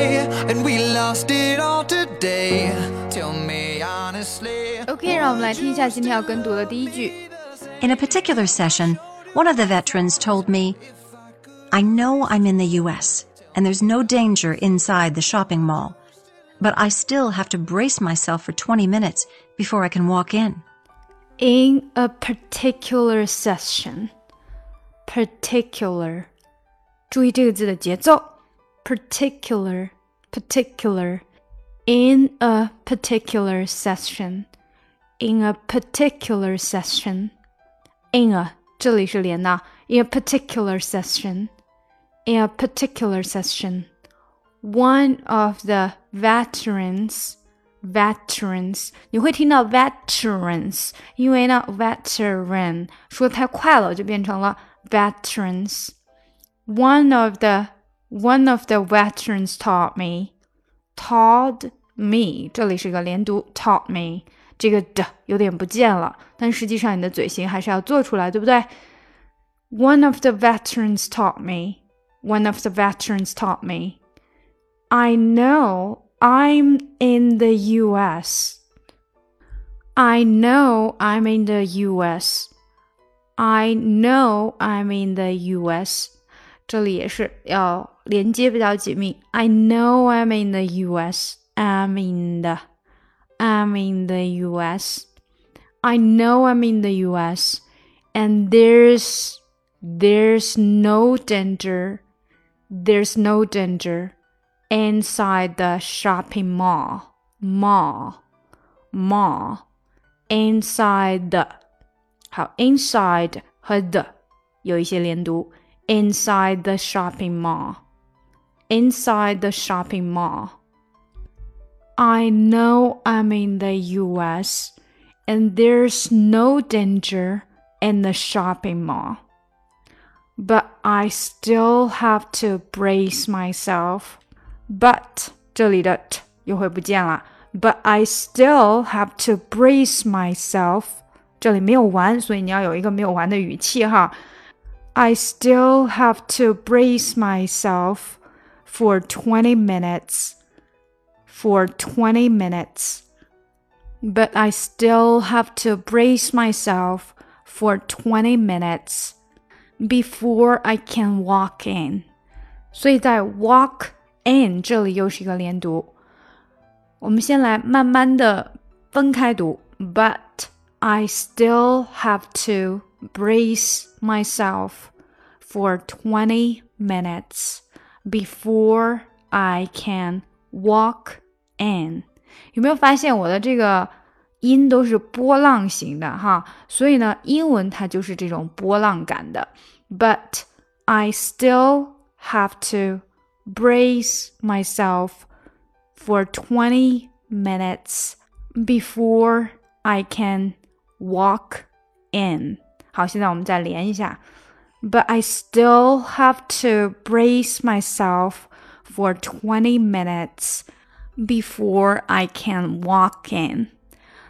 say, and we lost it all today. Tell me honestly. OK，让我们来听一下今天要跟读的第一句。 In a particular session, one of the veterans told me, I know I'm in the US and there's no danger inside the shopping mall, but I still have to brace myself for 20 minutes before I can walk in. In a particular session, particular，注意这个字的节奏。 particular, particular. In a particular session, in a particular session, in a 这里是连的，in a particular session, in a particular session. One of the veterans veterans，你会听到 veterans，因为呢 veteran 说太快了，就变成了 veterans。One of the one of the veterans taught me taught me，这里是个连读 taught me，这个的有点不见了，但实际上你的嘴型还是要做出来，对不对？One of the veterans taught me. One of the veterans taught me. I know I'm in the US. I know I'm in the US. I know I'm in the US. 这里也是要连接比较紧密。I know I'm in the US. I'm in the. I'm in the US. I know I'm in the US. And there's there's no danger. There's no danger inside the shopping mall. Mall. Mall. Inside the. 好，inside 和 the 有一些连读。 Inside the shopping mall. Inside the shopping mall. I know I'm in the US and there's no danger in the shopping mall. But I still have to brace myself. But 这里的 t 又会不见了。But I still have to brace myself. 这里没有完，所以你要有一个没有完的语气哈。 I still have to brace myself for 20 minutes. For 20 minutes. But I still have to brace myself for 20 minutes before I can walk in. 所以在 walk in 这里又是一个连读。我们先来慢慢的分开读，But I still have to brace myself for 20 minutes before I can walk in。有没有发现我的这个音都是波浪形的哈？所以呢，英文它就是这种波浪感的。But I still have to brace myself for 20 minutes before I can walk in. 好，现在我们再连一下。 But I still have to brace myself for 20 minutes before I can walk in.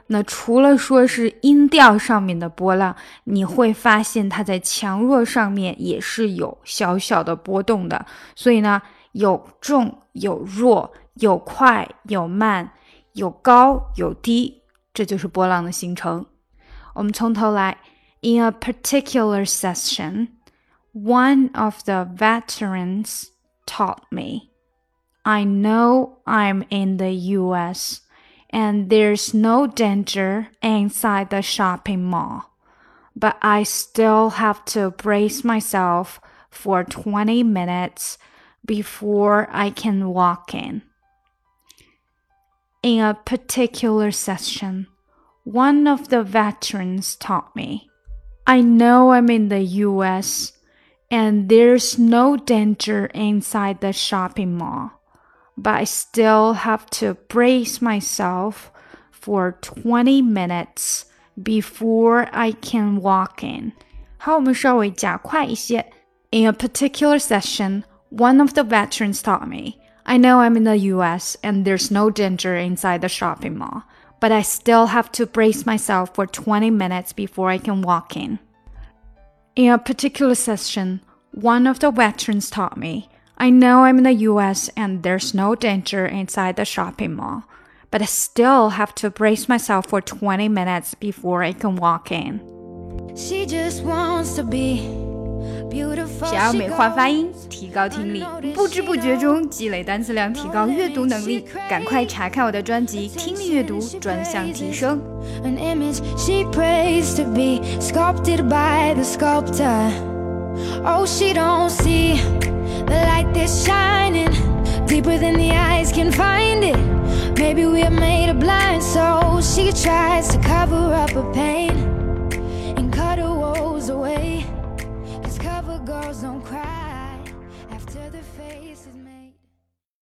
那除了说是音调上面的波浪，你会发现它在强弱上面也是有小小的波动的。所以呢，有重有弱，有快有慢，有高有低，这就是波浪的形成。我们从头来。In a particular session, one of the veterans taught me, I know I'm in the US and there's no danger inside the shopping mall, but I still have to brace myself for 20 minutes before I can walk in. In a particular session, one of the veterans taught me, I know I'm in the US and there's no danger inside the shopping mall, but I still have to brace myself for 20 minutes before I can walk in. 好，我们稍微加快一些。In a particular session, one of the veterans taught me, I know I'm in the US and there's no danger inside the shopping mall, but I still have to brace myself for 20 minutes before I can walk in. In a particular session, one of the veterans taught me, I know I'm in the US and there's no danger inside the shopping mall, but I still have to brace myself for 20 minutes before I can walk in. She just wants to be. 想要美化发音，提高听力，不知不觉中积累单词量，提高阅读能力。赶快查看我的专辑《听力阅读专项提升》。Cover girls don't cry after the face